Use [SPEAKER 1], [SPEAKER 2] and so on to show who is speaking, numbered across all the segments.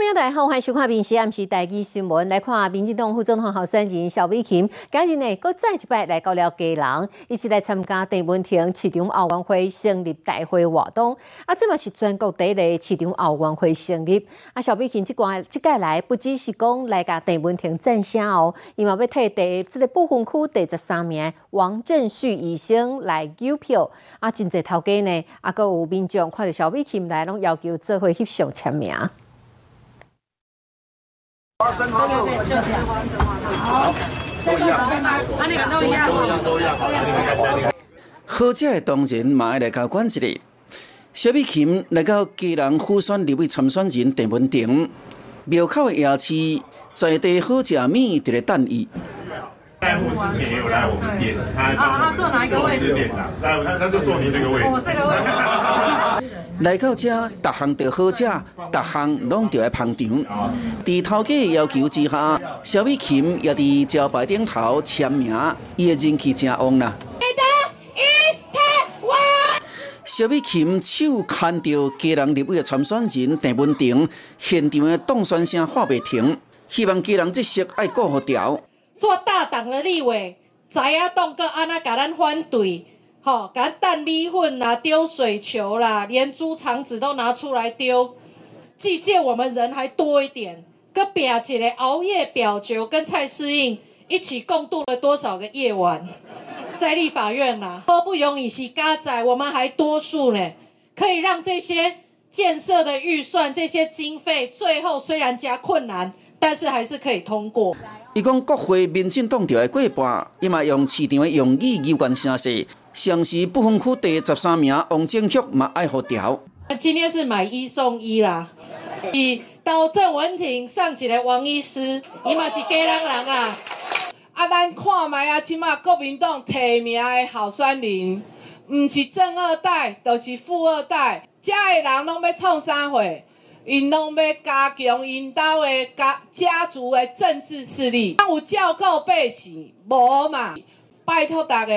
[SPEAKER 1] 朋友大家好，欢迎收看《民视暗时台记新闻》。来看民进党副总统候选人萧美琴，今日呢，搁再一摆来到了家人，一起来参加邓文婷市长奥运会成立大会活动。啊，这嘛是全国第一个市长奥运会成立。啊，小美琴即关即届来，不只是讲来甲邓文婷赞声哦，伊嘛要替第这个部分区第十三名王振旭医生来救票。啊，真侪头家呢，啊，搁有民众看到萧美琴来，拢要求做伙翕相签名。好，都一样，啊，你们都一样，都一样，都一样。
[SPEAKER 2] 好，这的当然嘛来交关一日。小美琴来到家人府选立委参选人郑文婷，庙口的夜市在地好食面伫咧等伊。
[SPEAKER 3] 在户之前也有来我们店，他
[SPEAKER 4] 他坐哪一个位置？
[SPEAKER 3] 店长，来，他他就坐您这个位置。
[SPEAKER 4] 哦，这个位置。
[SPEAKER 2] 来到这，逐项都好食，逐项拢就要捧场。在头家要求之下，小美琴也伫招牌顶头签名，伊的人气真旺啦。小美琴手牵着家人立委的参选人郑文婷，现场的动算声话袂停，希望家人这色爱顾好调。
[SPEAKER 4] 做大党的立委，知影当个安那甲咱反对。好，敢蛋米粉啦，丢水球啦，连猪肠子都拿出来丢。既见我们人还多一点，个表姐的熬夜表决跟蔡诗印一起共度了多少个夜晚，在立法院呐，都不容易是加仔，我们还多数呢，可以让这些建设的预算、这些经费，最后虽然加困难，但是还是可以通过。
[SPEAKER 2] 伊讲国会民进党就要过半，伊嘛用市场的用语有关声势。像是不分区第十三名王正旭嘛爱好调。
[SPEAKER 4] 今天是买一送一啦，以到郑文婷上一个王医师，伊嘛是假人人啊。
[SPEAKER 5] 啊，咱看卖啊，即马国民党提名的候选人，毋是正二代，就是富二代，遮的人拢要创啥货？因拢要加强因兜的家家族的政治势力。有照顾百姓无嘛？拜托大家，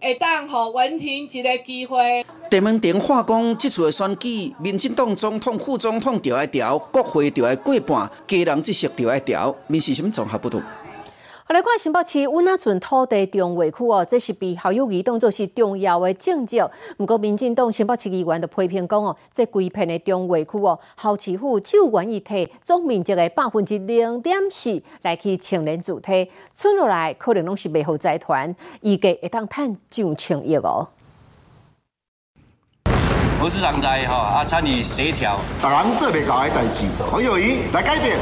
[SPEAKER 5] 会当互文婷一个机会。
[SPEAKER 2] 地门电话讲，这次的选举，民进党总统、副总统就要调，国会就要过半，家人这些就要调，民是什么综合不同？
[SPEAKER 1] 来看新北市温那村土地中划区哦，这是被校友移当作是重要的政绩。不过，民进党新北市议员的批评讲哦，这规片的中划区哦，校市府只有愿意提总面积的百分之零点四来去青年主体，村落来可能拢是未好财团，预计会当赚上千亿哦。
[SPEAKER 6] 吴市长在哈啊，参与协调，
[SPEAKER 7] 大人做未到的代志，黄友谊来改变。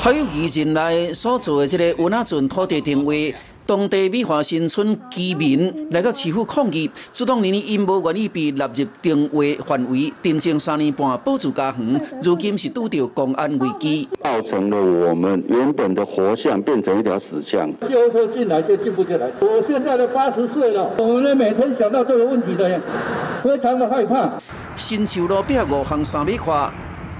[SPEAKER 2] 还有二年来所做的这个温那村土地定位，当地美华新村居民来到市府抗议，主动年因无愿意被纳入定位范围，定情三年半保住家园，如今是拄到公安危机，
[SPEAKER 8] 造成了我们原本的活象变成一条死巷。
[SPEAKER 9] 救护车进来就进不进来。我现在都八十岁了，我们每天想到这个问题的，非常的害怕。
[SPEAKER 2] 新桥路边五行三米宽。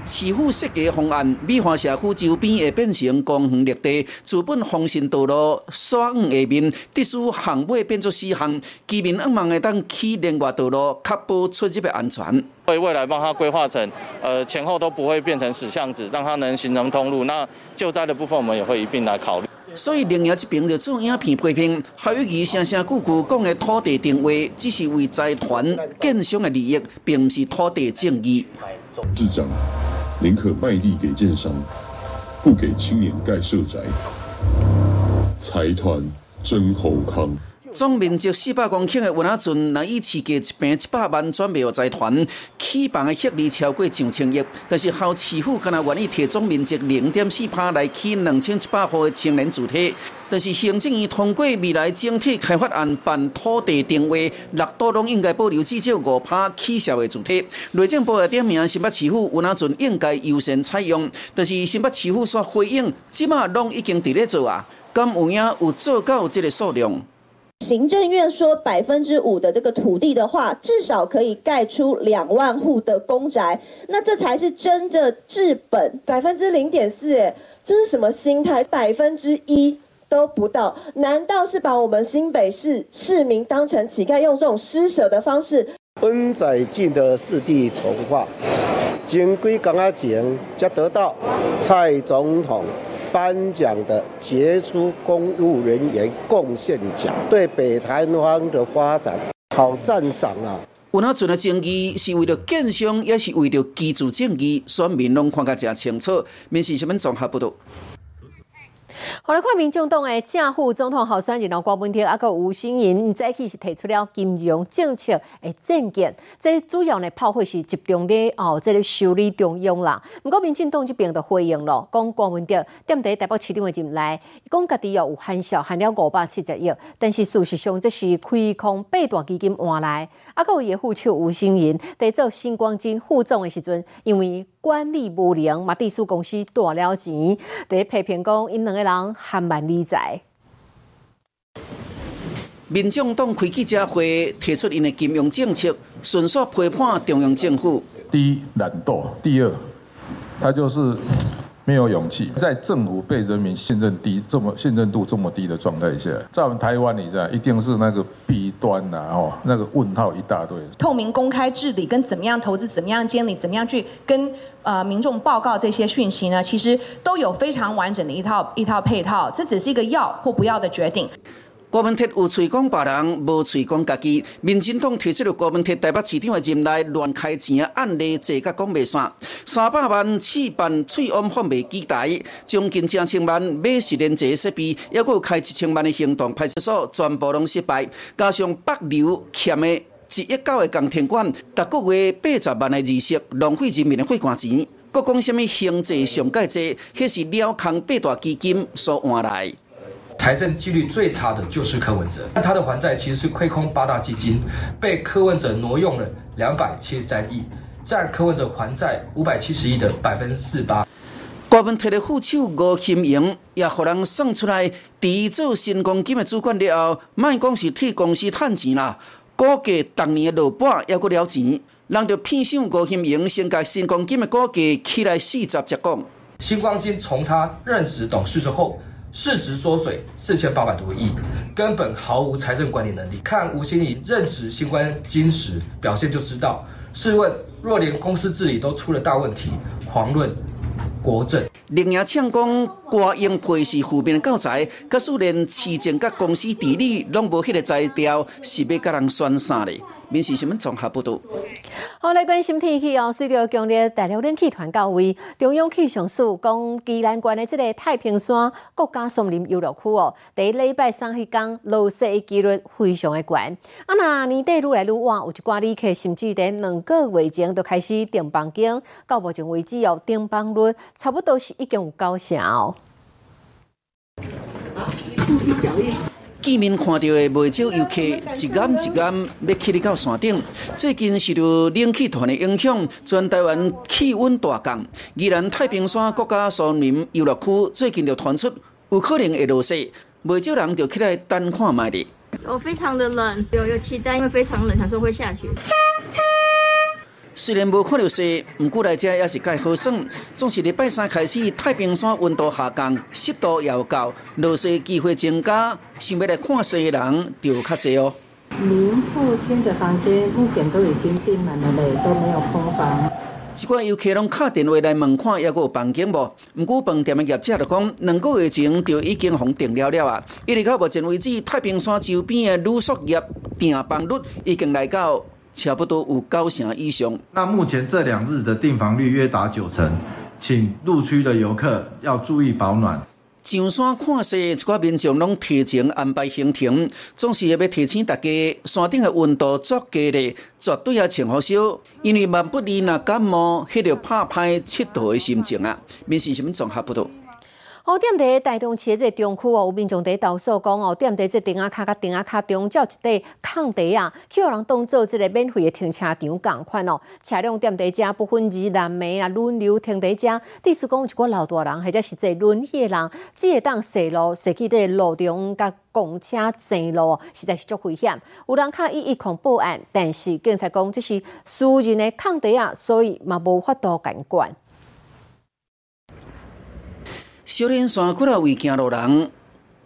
[SPEAKER 2] 市府设计方案，美华社区周边会变成公园绿地，资本丰盛道路沙五下面，特殊巷尾变作四巷，居民希望会当起另外道路，确保出入的安全。
[SPEAKER 10] 会未来帮他规划成，呃，前后都不会变成死巷子，让它能形成通路。那救灾的部分，我们也会一并来考虑。
[SPEAKER 2] 所以，另外一边就做影片批评，还有伊声声句句讲的土地定位，只是为财团建商的利益，并不是土地正义。
[SPEAKER 11] 宁可卖地给建商，不给青年盖社宅。财团真好康。
[SPEAKER 2] 总面积四百公顷的温那村，若以市价一平一百万转卖予财团，起房的协力超过上千亿。但是后市府敢若愿意提总面积零点四趴来起两千一百户的青年住体。但是行政院通过未来整体开发案办土地定位，六都拢应该保留至少五趴起销的主体。内政部也点名新北市府温那村应该优先采用，但是新北市府所回应，即马拢已经伫咧做啊，敢有影有做到这个数量？
[SPEAKER 12] 行政院说百分之五的这个土地的话，至少可以盖出两万户的公宅，那这才是真的治本。百分之零点四，哎，这是什么心态？百分之一都不到，难道是把我们新北市市民当成乞丐，用这种施舍的方式？
[SPEAKER 13] 温仔进的四地筹划。前几工仔前才得到蔡总统颁奖的杰出公务人员贡献奖，对北台湾的发展好赞赏啊！
[SPEAKER 2] 有那阵的争议是为了建商，也是为了居住正义，选民拢看个正清楚。面试新闻综合报道。
[SPEAKER 1] 好来看民众党诶正副总统候选人郭文天，啊个吴新颖早起是提出了金融政策诶政见，这主要呢炮火是集中咧哦，这个修理中央啦。不过民进党这边就回应咯，讲郭文天踮伫台北市场的进来，讲家己有含笑含了五百七十亿，但是事实上这是亏空八大基金换来，啊个也副手吴新颖在做星光金副总诶时阵，因为管理无良，马地产公司大了钱，得批评讲因两个人含蛮理财。
[SPEAKER 2] 民众党开记者会，提出因的金融政策，迅速批判中央政府。
[SPEAKER 14] 第一，懒惰；第二，他就是。没有勇气，在政府被人民信任低、这么信任度这么低的状态下，在我们台湾，你知道，一定是那个弊端呐，哦，那个问号一大堆。
[SPEAKER 15] 透明公开治理跟怎么样投资、怎么样监理、怎么样去跟呃民众报告这些讯息呢？其实都有非常完整的一套一套配套，这只是一个要或不要的决定。
[SPEAKER 2] 郭文铁有嘴讲别人，无嘴讲家己。民进党提出了郭文铁台北市长的任内乱开钱的案例，坐甲讲袂散。三百万次办翠安放袂机台，将近两千万买十连这设备，还有开一千万的行动派出所，全部拢失败。加上北流欠的一亿九的钢铁管，逐个月八十万的利息，浪费人民的血汗钱。佫讲什么行政上介济，迄是了空八大基金所换来。
[SPEAKER 16] 财政纪律最差的就是柯文哲，但他的还债其实是亏空八大基金，被柯文哲挪用了两百七十三亿，占柯文哲还债五百七十亿的百分之四八。
[SPEAKER 2] 郭文提的副手吴金莹也互人算出来，第做新光金的主管了后，卖讲是替公司赚钱啦，估计当年的落半也过了钱，人就骗上吴金莹先甲新光金的估计起来四十只讲。
[SPEAKER 16] 新光金从他任职董事之后。市值缩水四千八百多亿，根本毫无财政管理能力。看吴新礼任职新冠金时表现就知道。试问，若连公司治理都出了大问题，遑论国政？
[SPEAKER 2] 另外，呛讲郭英培是负面的教材，可是连市政甲公司治理拢无迄个材调，是要甲人选啥嘞？民事新闻综合报道。
[SPEAKER 1] 好，来关心天气哦。随着强烈大陆冷气团到位，中央气象署讲，基南关的这个太平山国家森林游乐区哦，第一礼拜三迄天落雪的几率非常的悬。啊，那年底愈来愈晚，有一寡旅客甚至在两个月前就开始订房间，到目前为止哦，订房率差不多是已经有九成哦。
[SPEAKER 2] 见面看到的不少游客，一眼一眼要去到山顶。最近受到冷气团的影响，全台湾气温大降。宜兰太平山国家森林游乐区最近就传出有可能会落雪，不少人就起来等看卖的。
[SPEAKER 17] 我非常的冷，有有期待，因为非常冷，想说会下雪。
[SPEAKER 2] 虽然无看到雪，不过来遮也是介好耍。总是礼拜三开始，太平山温度下降，湿度又高，落雪机会增加，想要来看雪的人就较济哦。
[SPEAKER 18] 您后天的房间目前都已经订满了嘞，都没有空房。
[SPEAKER 2] 一寡游客拢敲电话来问看，还阁有房间无？毋过饭店的业者就讲，两个月前就已经封订了了啊。一直到目前为止，太平山周边的旅宿业订房率已经来到。差不多有九成以上。
[SPEAKER 19] 那目前这两日的订房率约达九成，请入区的游客要注意保暖。
[SPEAKER 2] 上山看雪，一寡民众拢提前安排行程，总是要提醒大家，山顶的温度足低的，绝对要穿好少，因为万不利若感冒，迄着怕歹七度的心情啊。民事新闻综合报道。
[SPEAKER 1] 哦，踮伫台东市这中区哦，有民众伫投诉讲哦，踮伫这顶啊卡甲顶啊卡中，有一块空地啊，去互人当做这个免费的停车场共款哦。车辆踮伫遮不分日南暝啊，轮流停伫遮。意思讲有，一寡老大人或者是坐轮椅的人，只会当驶路，驶去伫路中甲公车正路，实在是足危险。有人卡伊一控报案，但是警察讲这是私人的空地啊，所以嘛无法度监管。
[SPEAKER 2] 小莲山过来为行路人，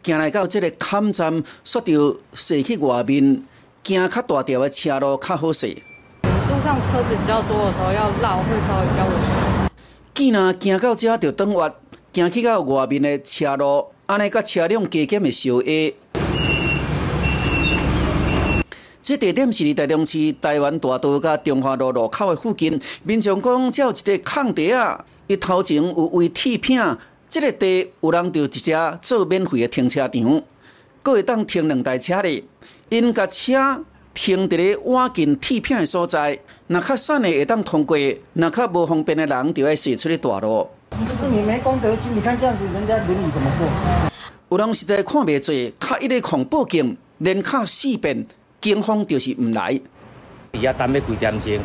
[SPEAKER 2] 行来到这个坎站，煞着驶去外面，行较大条的车路较好驶。
[SPEAKER 20] 路上车子比较多的时候要绕会稍微比较危险。
[SPEAKER 2] 见若行到这就转弯，行去到外面的车路，安尼甲车辆加减的小 A。这地点是伫台中市台湾大道甲中华路路口的附近。民众讲，只有一个空地啊，伊头前有位铁片，这个地有人就一只做免费的停车场，阁会当停两台车咧。因甲车停伫咧挖近铁片的所在，若较散的会当通过，若较无方便的人就要驶出去大路。
[SPEAKER 21] 就是你没公德心，你看这样子，人家轮椅怎么过？
[SPEAKER 2] 有人实在看袂做，卡一个狂报警，连卡四遍。警方就是唔来，
[SPEAKER 22] 伫遐等要几点钟，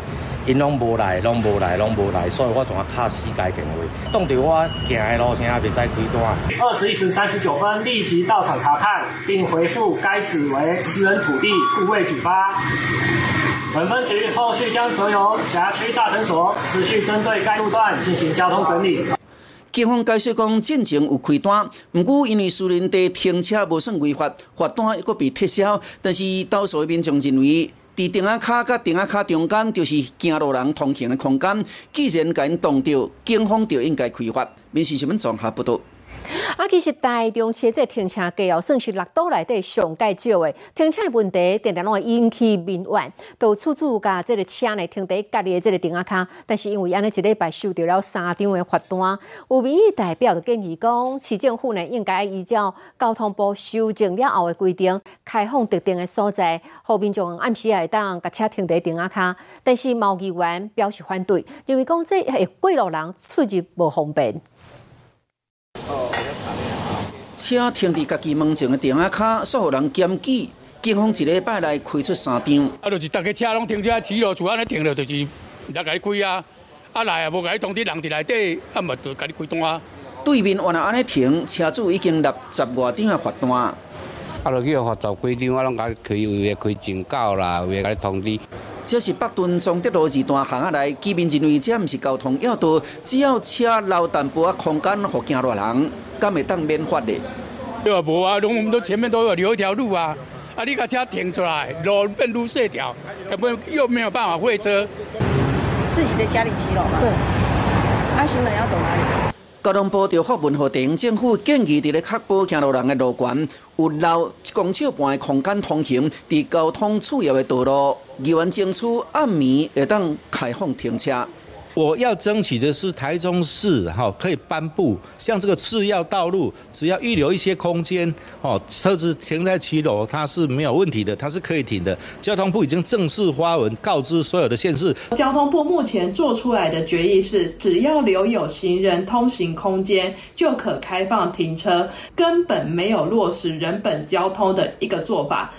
[SPEAKER 22] 因拢无来，拢无来，拢无来，所以我仲要卡死界电话，挡着我行的路程也袂使开单。
[SPEAKER 23] 二十一时三十九分，立即到场查看，并回复该址为私人土地，故未举发。本分局后续将责由辖区大诊所持续针对该路段进行交通整理。
[SPEAKER 2] 警方解释讲，进前有开单，毋过因为私人地停车无算违法，罚单又被撤销。但是多数民众认为，伫顶仔卡甲顶仔卡中间就是行路人通行的空间，既然甲因挡着，警方就应该开发。民事新闻综合报道。
[SPEAKER 1] 啊，其实台中市这停车格哦，算是六都内底上介少的停车问题，常常拢会引起民怨。都处处甲这个车呢停伫家里的这个顶下卡，但是因为安尼一礼拜收到了三张的罚单，有民意代表就建议讲，市政府呢应该依照交通部修正了后的规定，开放特定的所在，后面就暗时会当甲车停伫顶下卡。但是毛议员表示反对，因为讲这会过路人出入无方便。
[SPEAKER 2] 车停伫家己门前的电话卡，煞互人检举。警方一礼拜内开出三张。
[SPEAKER 24] 啊，就是大家车拢停车骑路厝安尼停了，就是毋得甲你开啊。啊来啊，无甲你通知人伫内底，啊嘛就甲你开单。
[SPEAKER 2] 对面原来安尼停，车主已经立十外张的罚单。啊，
[SPEAKER 25] 落去罚十几张，我拢甲开警告啦，为甲你通知。
[SPEAKER 2] 这是北屯双德路二段行下来，居民认为这毋是交通要道，只要车留淡薄啊空间，互行路人，敢会当免罚的。
[SPEAKER 24] 对啊，无啊，拢我们都前面都有留一条路啊，啊，你把车停出来，路变路细条，根本又没有办法会车。
[SPEAKER 26] 自己在家里骑楼嘛？对。那行人要走哪里？
[SPEAKER 2] 交通部就发文和地方政府建议，伫咧确保行路人的路权，有留一公尺半的空间通行，伫交通主要的道路，议员争取暗暝会当开放停车。
[SPEAKER 27] 我要争取的是台中市哈可以颁布像这个次要道路，只要预留一些空间哦，车子停在骑楼它是没有问题的，它是可以停的。交通部已经正式发文告知所有的县市。
[SPEAKER 28] 交通部目前做出来的决议是，只要留有行人通行空间就可开放停车，根本没有落实人本交通的一个做法。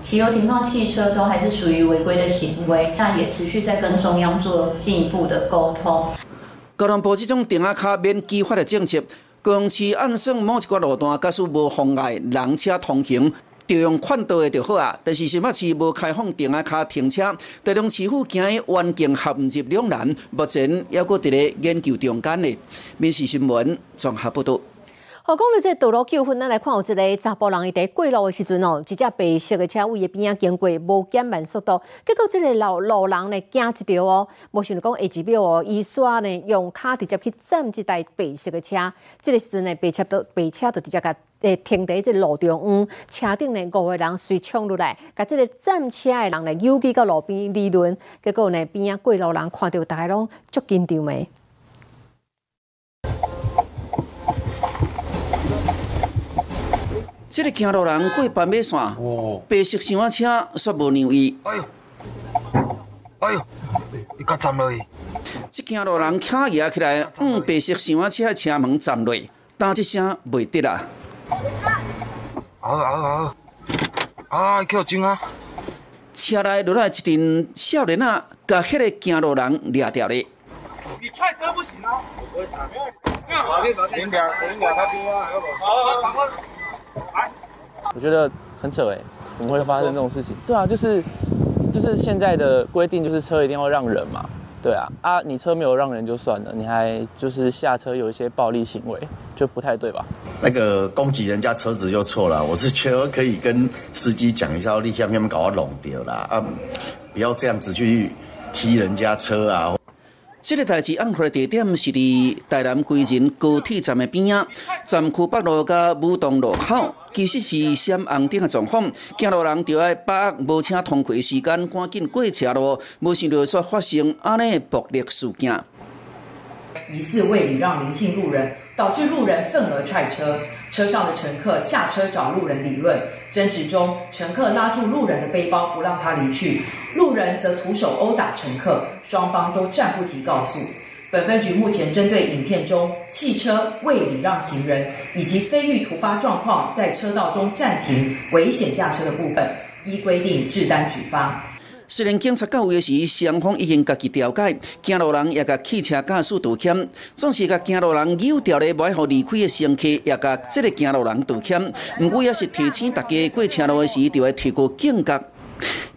[SPEAKER 29] 骑楼停放汽车都还是属于违规的行为，那也持续在跟中央做进一步的沟通。
[SPEAKER 2] 交通部这种定下卡免计发的政策，公司按算某一个路段，假使无妨碍人车通行，就用宽道的就好啊。但是新北市无开放定下卡停车，台中市府惊伊环境陷入两难，目前还搁伫咧研究中间呢。民事新闻综合报道。
[SPEAKER 1] 好，讲到这道路纠纷，咱来看有一个查甫人伊伫过路的时阵哦，一只白色的车位的边仔经过，无减慢速度，结果这个老路人呢惊一条哦，无想到讲下一秒哦，伊刷呢用骹直接去占这台白色的车，这个时阵呢白车都白车就直接甲诶停伫这路中央，车顶呢五个人随冲落来，甲这个占车的人呢尤其到路边理论，结果呢边仔过路人看到大家拢足紧张的。
[SPEAKER 2] 这个行路人过斑马线，白色厢车却无让伊。哎呦，哎呦，伊甲站落去。这行路人卡压起来，往白色厢车的车门站落，打一声袂得啦。好好好，啊，叫钟啊！车内落来一群少年仔，甲迄个行路人掠掉咧。你踹车不行啊！停点，停点，他丢啊！好，好，好。
[SPEAKER 30] 我觉得很扯哎，怎么会发生这种事情？对啊，就是就是现在的规定，就是车一定要让人嘛。对啊，啊，你车没有让人就算了，你还就是下车有一些暴力行为，就不太对吧？
[SPEAKER 31] 那个攻击人家车子就错了，我是觉得可以跟司机讲一下，立下面搞到弄掉了啊，不要这样子去踢人家车啊。
[SPEAKER 2] 这个代志案发地点是伫台南归仁高铁站的边啊，站区北路甲武东路口，其实是闪红灯的状况，行路人就要把握无车通过的时间，赶紧过车路，无想到却发生安尼暴力事件。
[SPEAKER 32] 疑似为礼让林姓路人，导致路人愤而踹车，车上的乘客下车找路人理论。争执中，乘客拉住路人的背包不让他离去，路人则徒手殴打乘客，双方都暂不提告诉。本分局目前针对影片中汽车未礼让行人以及非遇突发状况在车道中暂停危险驾车的部分，依规定制单举发。
[SPEAKER 2] 虽然警察到位时，双方已经家己调解，行路人也甲汽车驾驶道歉，总是甲行路人有条咧，买互离开的乘客也甲即个行路人道歉。毋过也是提醒大家过车路的时，就要提高警觉，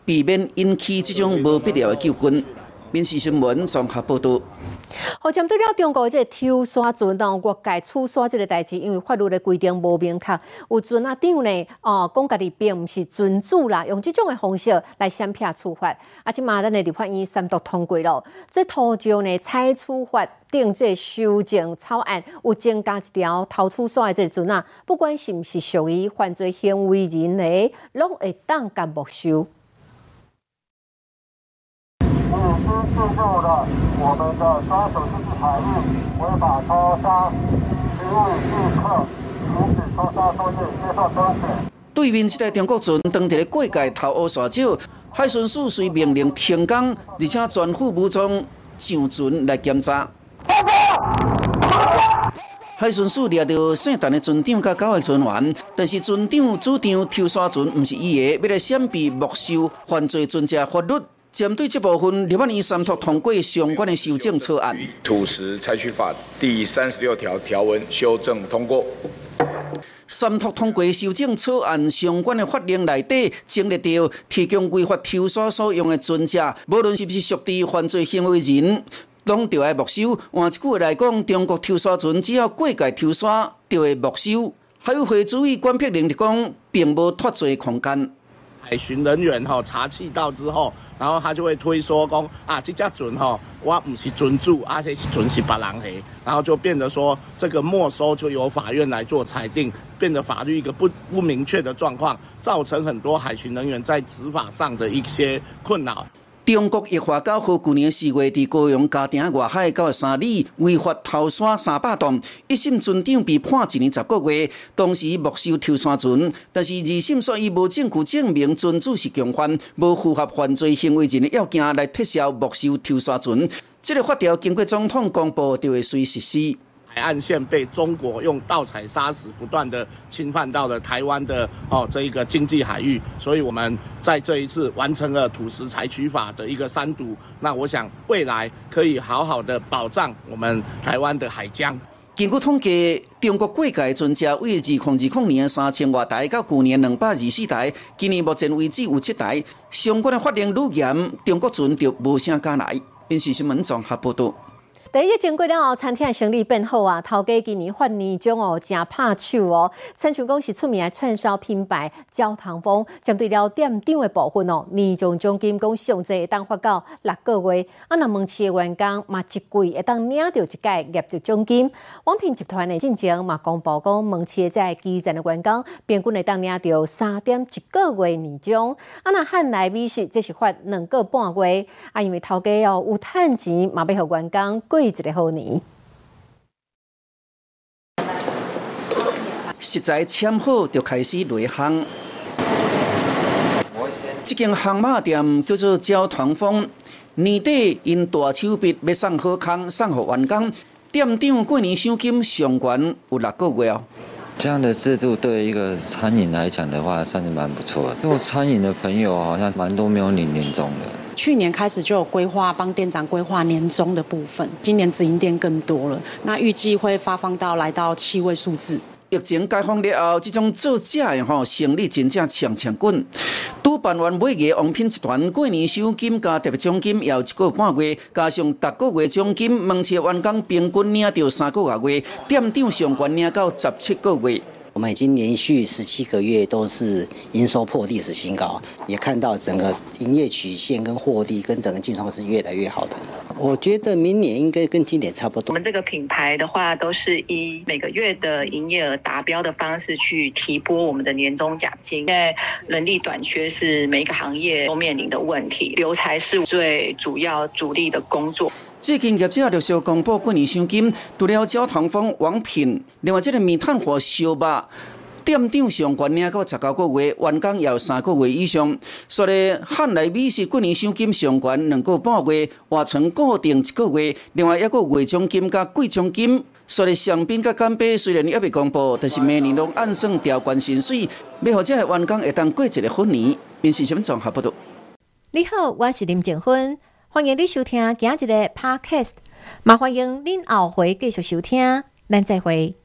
[SPEAKER 2] 避免引起这种无必要的纠纷。民事新闻综合报道。
[SPEAKER 1] 好，针对了中国这抽沙船哦，越界取沙这个代志，因为法律的规定无明确，有船啊长呢哦，讲家己并毋是船主啦，用这种的方式来闪骗处罚。啊，即马咱的立法院三读通过了，这途中呢采处罚定这修正草案，有增加一条偷取沙的这个船啊，不管是毋是属于犯罪行为人呢，拢会当甲没收。
[SPEAKER 33] 进入了我们的抓手经济海域，违法抽沙，请你立刻停止抽沙作业，接受周检。
[SPEAKER 2] 对面这台中国船当地的过界偷乌沙洲，海巡署随命令停工，而且全副武装上船来检查。海巡署掠到姓陈的船长甲九个船员，但是船长主张抽沙船毋是伊的，要来闪避没收犯罪船只法律。针对这部分，立法院三读通过相关的修正草案。
[SPEAKER 34] 土石采取法第三十六条条文修正通过。
[SPEAKER 2] 三读通过修正草案相关的法令内底，整列着提供违法抽沙所用的船只，无论是不是属于犯罪行为人，拢着要没收。换一句话来讲，中国抽沙船只要过界抽沙，就会没收。还有会注意管片令的讲，并无脱罪空间。
[SPEAKER 30] 海巡人员吼查气到之后。然后他就会推说讲啊，这家船哈，我不是船主，而且是船是别人的，然后就变得说这个没收就由法院来做裁定，变得法律一个不不明确的状况，造成很多海巡人员在执法上的一些困扰。
[SPEAKER 2] 中国一化到去年四月，伫高雄嘉定外海九十三里违法偷沙三百吨，一审船长被判一年十个月，当时没收抽山船，但是二审说伊无证据证明船主是共犯，无符合犯罪行为人的要件来撤销没收抽山船。这个法条经过总统公布，就会随实施。
[SPEAKER 30] 海岸线被中国用盗采砂石不断的侵犯到了台湾的哦这一个经济海域，所以我们在这一次完成了土石采取法的一个三读。那我想未来可以好好的保障我们台湾的海疆。
[SPEAKER 2] 经过统计，中国过界船只为二零二零年三千多台，到去年两百二十四台，今年目前为止有七台。相关的法令愈严，中国船就无啥敢来。因是新闻综合报道。
[SPEAKER 1] 第一经过了后，餐厅的生意变好啊！头家今年发年终哦，真拍手哦！餐厅公是出名的串烧品牌焦糖风，针对了店长的部分哦，年终奖金讲上济会当发到六个月。啊，那门市的员工嘛，一季会当领到一届业绩奖金。王品集团的进前嘛，公布讲门市在基层的员工平均会当领到三点一个月年终。啊，那汉来美食这是发两个半月。啊，因为头家哦有趁钱嘛，要互员工。过一个好年，
[SPEAKER 2] 实在签好就开始内行。这间航马店叫做焦团风，年底因大手笔要送好康，送给员工。店长过年奖金上悬有六个月哦。
[SPEAKER 35] 这样的制度对一个餐饮来讲的话，算是蛮不错的。因为餐饮的朋友好像蛮多没有领年终的。
[SPEAKER 36] 去年开始就有规划帮店长规划年终的部分，今年直营店更多了，那预计会发放到来到七位数字。
[SPEAKER 2] 疫情解封了后，这种造假的吼生意真正强强滚。主办完每个王品集团过年奖金加特别奖金要一个半月，加上逐个月奖金，门市员工平均领到三个月，店长上悬领到十七个月。
[SPEAKER 37] 我们已经连续十七个月都是营收破历史新高，也看到整个营业曲线跟获利跟整个境况是越来越好的。我觉得明年应该跟今年差不多。
[SPEAKER 38] 我们这个品牌的话，都是以每个月的营业额达标的方式去提拨我们的年终奖金。因为人力短缺是每一个行业都面临的问题，留才是最主要主力的工作。
[SPEAKER 2] 最近业者陆续公布过年奖金，除了焦糖风王品，另外这个米炭火烧肉。店长上悬领到十九个月，员工也有三个月以上。所以汉来美食过年奖金上悬两个半月，换成固定一个月。另外一个月奖金加贵奖金，所以香槟加干杯虽然还未公布，但是每年拢按算调关薪水，要好这个员工会当过一个好年。面试新闻综合报道。
[SPEAKER 1] 你好，我是林静芬。欢迎你收听今日的 Podcast，麻烦迎您后回继续收听，咱再会。